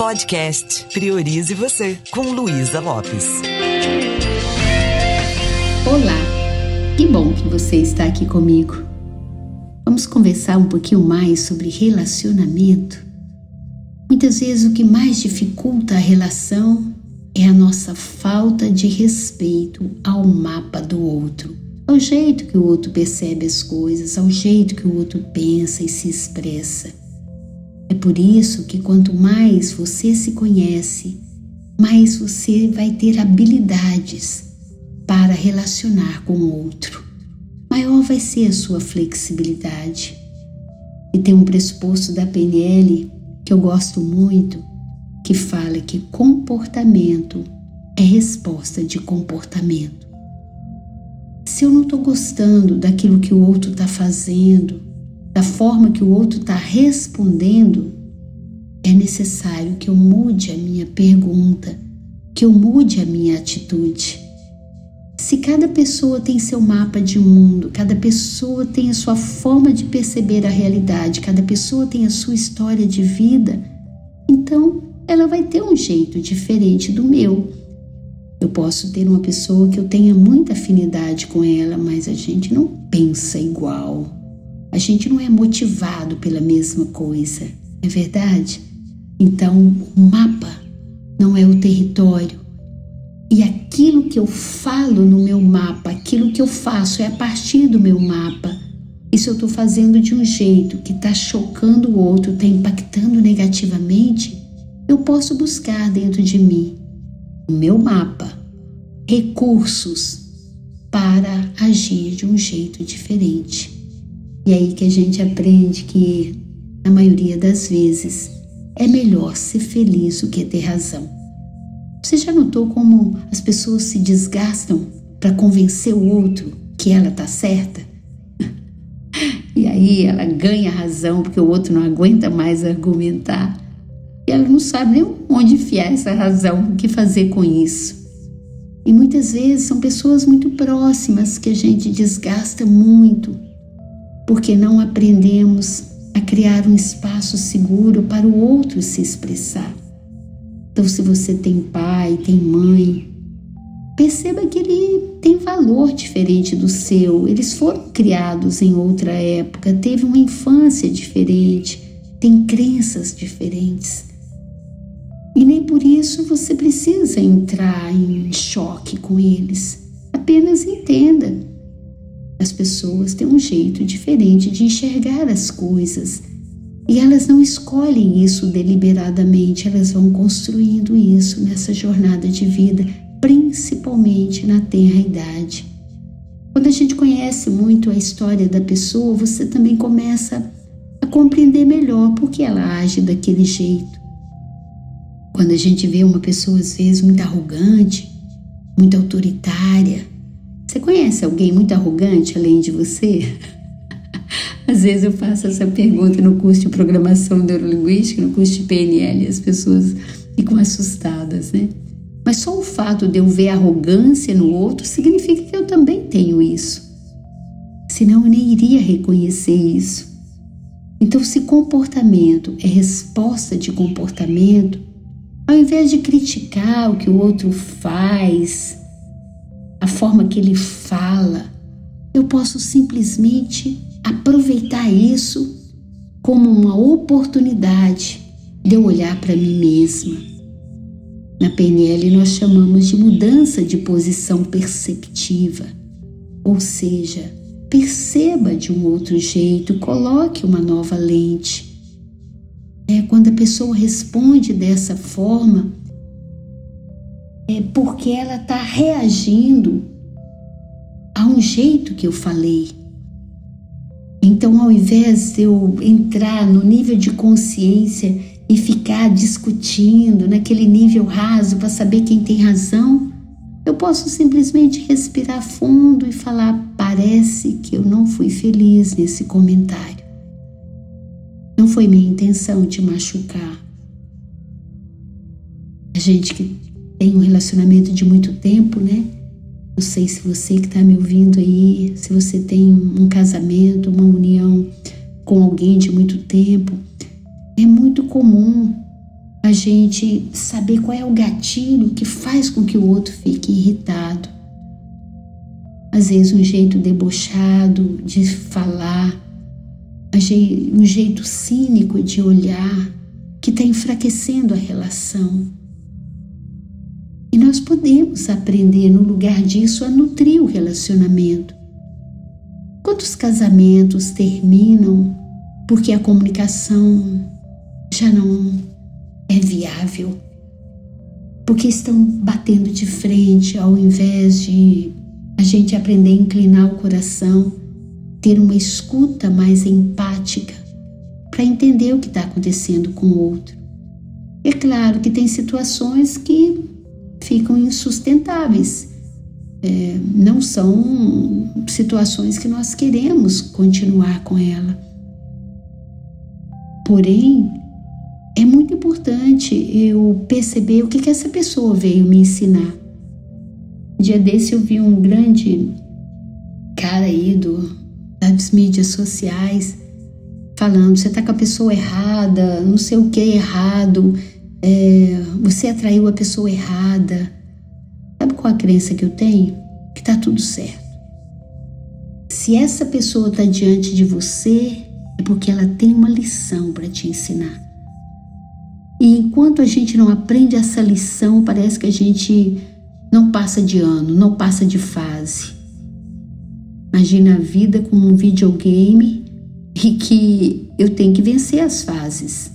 Podcast Priorize Você, com Luísa Lopes. Olá, que bom que você está aqui comigo. Vamos conversar um pouquinho mais sobre relacionamento. Muitas vezes o que mais dificulta a relação é a nossa falta de respeito ao mapa do outro, ao jeito que o outro percebe as coisas, ao jeito que o outro pensa e se expressa. É por isso que quanto mais você se conhece, mais você vai ter habilidades para relacionar com o outro. Maior vai ser a sua flexibilidade. E tem um pressuposto da PNL que eu gosto muito, que fala que comportamento é resposta de comportamento. Se eu não estou gostando daquilo que o outro está fazendo, da forma que o outro está respondendo, é necessário que eu mude a minha pergunta, que eu mude a minha atitude. Se cada pessoa tem seu mapa de mundo, cada pessoa tem a sua forma de perceber a realidade, cada pessoa tem a sua história de vida, então ela vai ter um jeito diferente do meu. Eu posso ter uma pessoa que eu tenha muita afinidade com ela, mas a gente não pensa igual. A gente não é motivado pela mesma coisa, é verdade? Então, o mapa não é o território. E aquilo que eu falo no meu mapa, aquilo que eu faço é a partir do meu mapa. E se eu estou fazendo de um jeito que está chocando o outro, está impactando negativamente, eu posso buscar dentro de mim, o meu mapa, recursos para agir de um jeito diferente. E aí que a gente aprende que, na maioria das vezes, é melhor ser feliz do que ter razão. Você já notou como as pessoas se desgastam para convencer o outro que ela está certa? E aí ela ganha razão porque o outro não aguenta mais argumentar. E ela não sabe nem onde enfiar essa razão, o que fazer com isso. E muitas vezes são pessoas muito próximas que a gente desgasta muito porque não aprendemos a criar um espaço seguro para o outro se expressar. Então, se você tem pai, tem mãe, perceba que ele tem valor diferente do seu. Eles foram criados em outra época, teve uma infância diferente, tem crenças diferentes. E nem por isso você precisa entrar em choque com eles. Apenas entenda as pessoas têm um jeito diferente de enxergar as coisas e elas não escolhem isso deliberadamente, elas vão construindo isso nessa jornada de vida, principalmente na tenra idade. Quando a gente conhece muito a história da pessoa, você também começa a compreender melhor por que ela age daquele jeito. Quando a gente vê uma pessoa às vezes muito arrogante, muito autoritária, você conhece alguém muito arrogante além de você? Às vezes eu faço essa pergunta no curso de programação neurolinguística, no curso de PNL, e as pessoas ficam assustadas, né? Mas só o fato de eu ver arrogância no outro significa que eu também tenho isso. Senão eu nem iria reconhecer isso. Então, se comportamento é resposta de comportamento, ao invés de criticar o que o outro faz, a forma que ele fala, eu posso simplesmente aproveitar isso como uma oportunidade de eu olhar para mim mesma. Na PNL nós chamamos de mudança de posição perceptiva, ou seja, perceba de um outro jeito, coloque uma nova lente. É, quando a pessoa responde dessa forma, é porque ela está reagindo a um jeito que eu falei. Então, ao invés de eu entrar no nível de consciência e ficar discutindo naquele nível raso para saber quem tem razão, eu posso simplesmente respirar fundo e falar: parece que eu não fui feliz nesse comentário. Não foi minha intenção te machucar. A gente que tem um relacionamento de muito tempo, né? Não sei se você que está me ouvindo aí, se você tem um casamento, uma união com alguém de muito tempo, é muito comum a gente saber qual é o gatilho que faz com que o outro fique irritado. Às vezes, um jeito debochado de falar, um jeito cínico de olhar, que está enfraquecendo a relação. Nós podemos aprender, no lugar disso, a nutrir o relacionamento. Quantos casamentos terminam porque a comunicação já não é viável? Porque estão batendo de frente ao invés de a gente aprender a inclinar o coração, ter uma escuta mais empática para entender o que está acontecendo com o outro. É claro que tem situações que ficam insustentáveis. É, não são situações que nós queremos continuar com ela. Porém, é muito importante eu perceber o que, que essa pessoa veio me ensinar. Um dia desse eu vi um grande cara aí do, das mídias sociais falando, você está com a pessoa errada, não sei o que errado, é, você atraiu a pessoa errada. Sabe qual a crença que eu tenho? Que está tudo certo. Se essa pessoa está diante de você, é porque ela tem uma lição para te ensinar. E enquanto a gente não aprende essa lição, parece que a gente não passa de ano, não passa de fase. Imagina a vida como um videogame e que eu tenho que vencer as fases.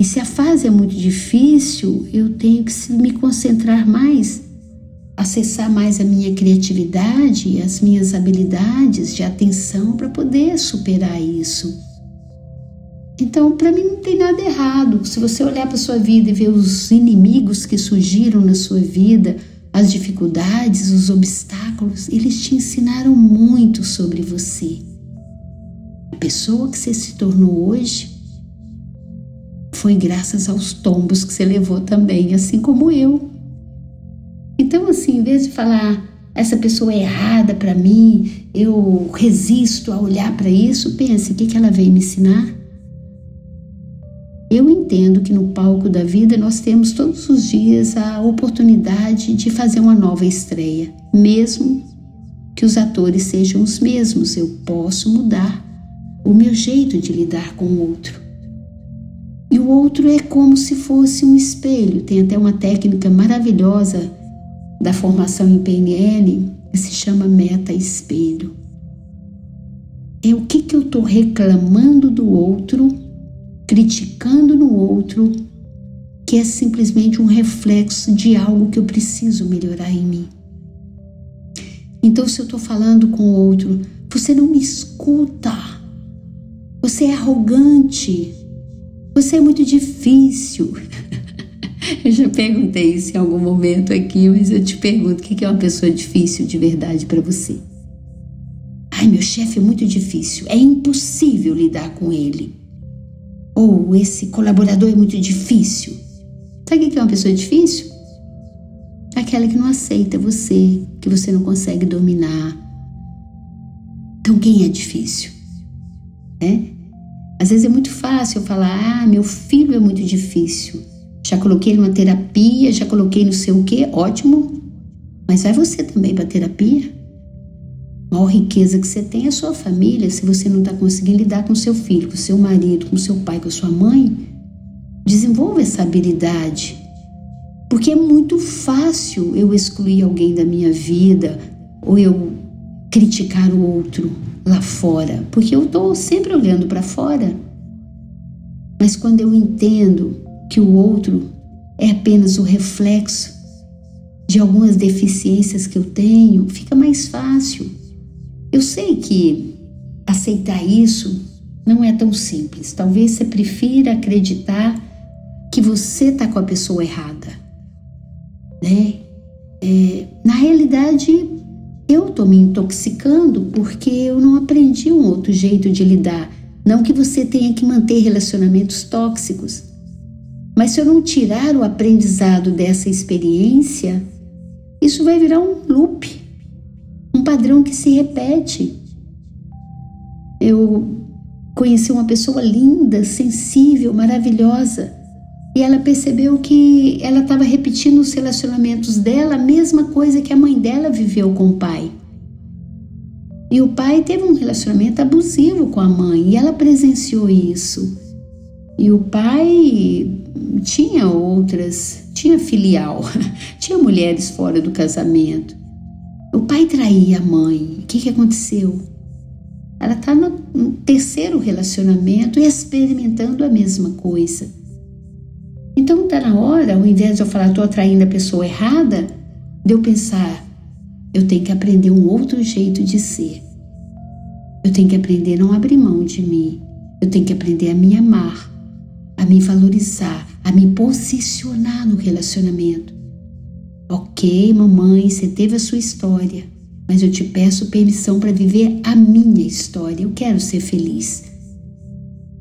E se a fase é muito difícil, eu tenho que me concentrar mais, acessar mais a minha criatividade as minhas habilidades de atenção para poder superar isso. Então, para mim não tem nada errado. Se você olhar para sua vida e ver os inimigos que surgiram na sua vida, as dificuldades, os obstáculos, eles te ensinaram muito sobre você pessoa que você se tornou hoje foi graças aos tombos que você levou também, assim como eu. Então, assim, em vez de falar essa pessoa é errada para mim, eu resisto a olhar para isso, pense o que, que ela veio me ensinar. Eu entendo que no palco da vida nós temos todos os dias a oportunidade de fazer uma nova estreia, mesmo que os atores sejam os mesmos, eu posso mudar o meu jeito de lidar com o outro. E o outro é como se fosse um espelho. Tem até uma técnica maravilhosa da formação em PNL que se chama meta-espelho. É o que, que eu estou reclamando do outro, criticando no outro, que é simplesmente um reflexo de algo que eu preciso melhorar em mim. Então, se eu estou falando com o outro, você não me escuta. Você é arrogante. Você é muito difícil. eu já perguntei isso em algum momento aqui, mas eu te pergunto: o que é uma pessoa difícil de verdade para você? Ai, meu chefe é muito difícil. É impossível lidar com ele. Ou esse colaborador é muito difícil. Sabe o que é uma pessoa difícil? Aquela que não aceita você, que você não consegue dominar. Então, quem é difícil? né? Às vezes é muito fácil eu falar: ah, meu filho é muito difícil. Já coloquei numa terapia, já coloquei no sei o quê, ótimo. Mas vai você também para terapia? A maior riqueza que você tem é a sua família. Se você não está conseguindo lidar com seu filho, com seu marido, com seu pai, com sua mãe, desenvolva essa habilidade. Porque é muito fácil eu excluir alguém da minha vida ou eu criticar o outro lá fora, porque eu estou sempre olhando para fora. Mas quando eu entendo que o outro é apenas o reflexo de algumas deficiências que eu tenho, fica mais fácil. Eu sei que aceitar isso não é tão simples. Talvez você prefira acreditar que você está com a pessoa errada, né? É, na realidade, eu estou me intoxicando porque eu não aprendi um outro jeito de lidar. Não que você tenha que manter relacionamentos tóxicos, mas se eu não tirar o aprendizado dessa experiência, isso vai virar um loop, um padrão que se repete. Eu conheci uma pessoa linda, sensível, maravilhosa, e e ela percebeu que ela estava repetindo os relacionamentos dela, a mesma coisa que a mãe dela viveu com o pai. E o pai teve um relacionamento abusivo com a mãe e ela presenciou isso. E o pai tinha outras, tinha filial, tinha mulheres fora do casamento. O pai traía a mãe. O que, que aconteceu? Ela está no terceiro relacionamento experimentando a mesma coisa. Então está na hora, ao invés de eu falar estou atraindo a pessoa errada, de eu pensar, eu tenho que aprender um outro jeito de ser. Eu tenho que aprender a não abrir mão de mim. Eu tenho que aprender a me amar, a me valorizar, a me posicionar no relacionamento. Ok, mamãe, você teve a sua história, mas eu te peço permissão para viver a minha história. Eu quero ser feliz.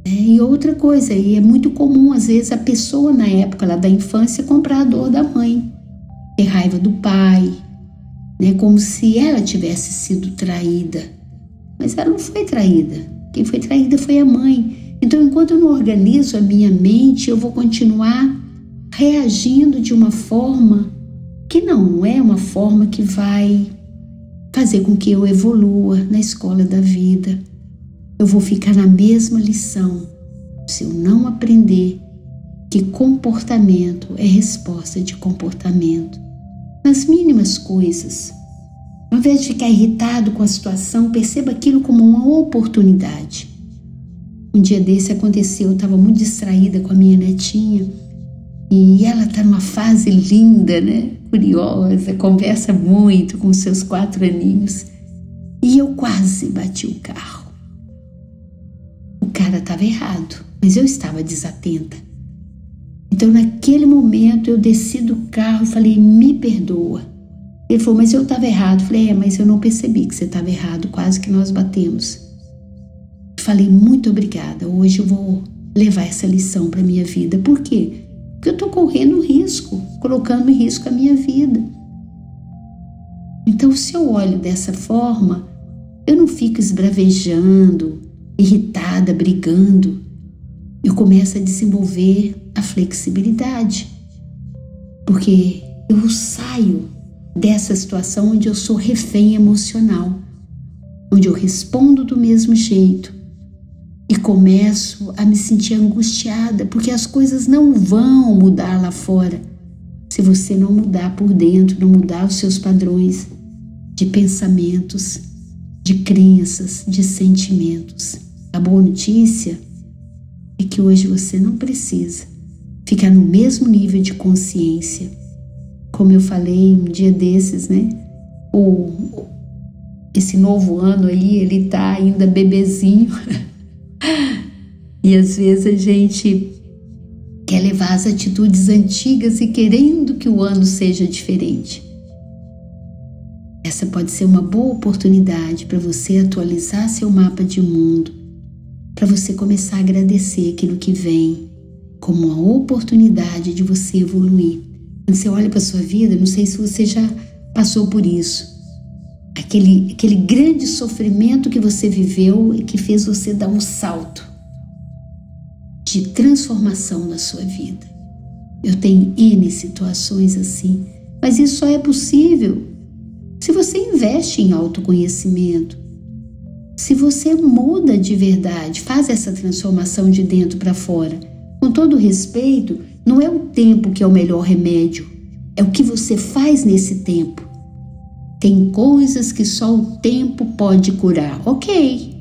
E outra coisa, e é muito comum às vezes a pessoa na época lá da infância comprar a dor da mãe, ter raiva do pai, né, como se ela tivesse sido traída. Mas ela não foi traída. Quem foi traída foi a mãe. Então, enquanto eu não organizo a minha mente, eu vou continuar reagindo de uma forma que não é uma forma que vai fazer com que eu evolua na escola da vida. Eu vou ficar na mesma lição se eu não aprender que comportamento é resposta de comportamento. Nas mínimas coisas. Ao invés de ficar irritado com a situação, perceba aquilo como uma oportunidade. Um dia desse aconteceu, eu estava muito distraída com a minha netinha e ela está numa fase linda, né? Curiosa, conversa muito com seus quatro aninhos. E eu quase bati o carro. O cara estava errado, mas eu estava desatenta. Então, naquele momento, eu desci do carro e falei: Me perdoa. Ele falou: Mas eu estava errado. Eu falei: É, mas eu não percebi que você estava errado. Quase que nós batemos. Falei, muito obrigada. Hoje eu vou levar essa lição para minha vida. Por quê? Porque eu estou correndo risco, colocando em risco a minha vida. Então, se eu olho dessa forma, eu não fico esbravejando, irritada, brigando. Eu começo a desenvolver a flexibilidade. Porque eu saio dessa situação onde eu sou refém emocional, onde eu respondo do mesmo jeito, e começo a me sentir angustiada, porque as coisas não vão mudar lá fora se você não mudar por dentro, não mudar os seus padrões de pensamentos, de crenças, de sentimentos. A boa notícia é que hoje você não precisa ficar no mesmo nível de consciência. Como eu falei um dia desses, né? O, esse novo ano aí, ele tá ainda bebezinho. E às vezes a gente quer levar as atitudes antigas e querendo que o ano seja diferente. Essa pode ser uma boa oportunidade para você atualizar seu mapa de mundo, para você começar a agradecer aquilo que vem como uma oportunidade de você evoluir. Quando você olha para sua vida, não sei se você já passou por isso. Aquele, aquele grande sofrimento que você viveu e que fez você dar um salto de transformação na sua vida. Eu tenho N situações assim, mas isso só é possível se você investe em autoconhecimento, se você muda de verdade, faz essa transformação de dentro para fora. Com todo respeito, não é o tempo que é o melhor remédio, é o que você faz nesse tempo. Tem coisas que só o tempo pode curar, ok,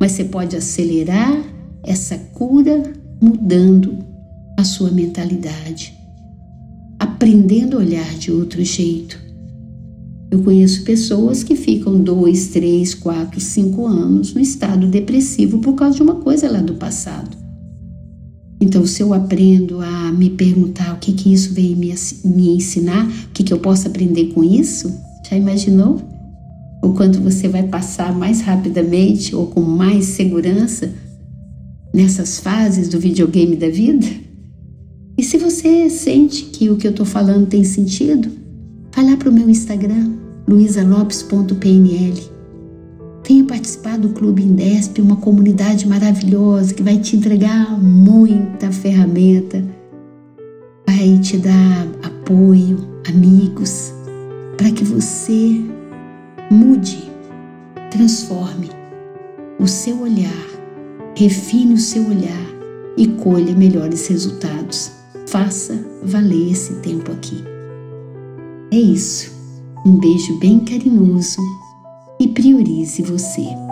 mas você pode acelerar essa cura mudando a sua mentalidade, aprendendo a olhar de outro jeito. Eu conheço pessoas que ficam dois, três, quatro, cinco anos no estado depressivo por causa de uma coisa lá do passado. Então, se eu aprendo a me perguntar o que, que isso veio me, me ensinar, o que, que eu posso aprender com isso, já imaginou? O quanto você vai passar mais rapidamente ou com mais segurança nessas fases do videogame da vida? E se você sente que o que eu estou falando tem sentido, vai lá para o meu Instagram, luisalopes.pnl. Venha participar do Clube Indesp, uma comunidade maravilhosa que vai te entregar muita ferramenta te dar apoio, amigos, para que você mude, transforme o seu olhar, refine o seu olhar e colha melhores resultados. Faça valer esse tempo aqui. É isso. Um beijo bem carinhoso e priorize você.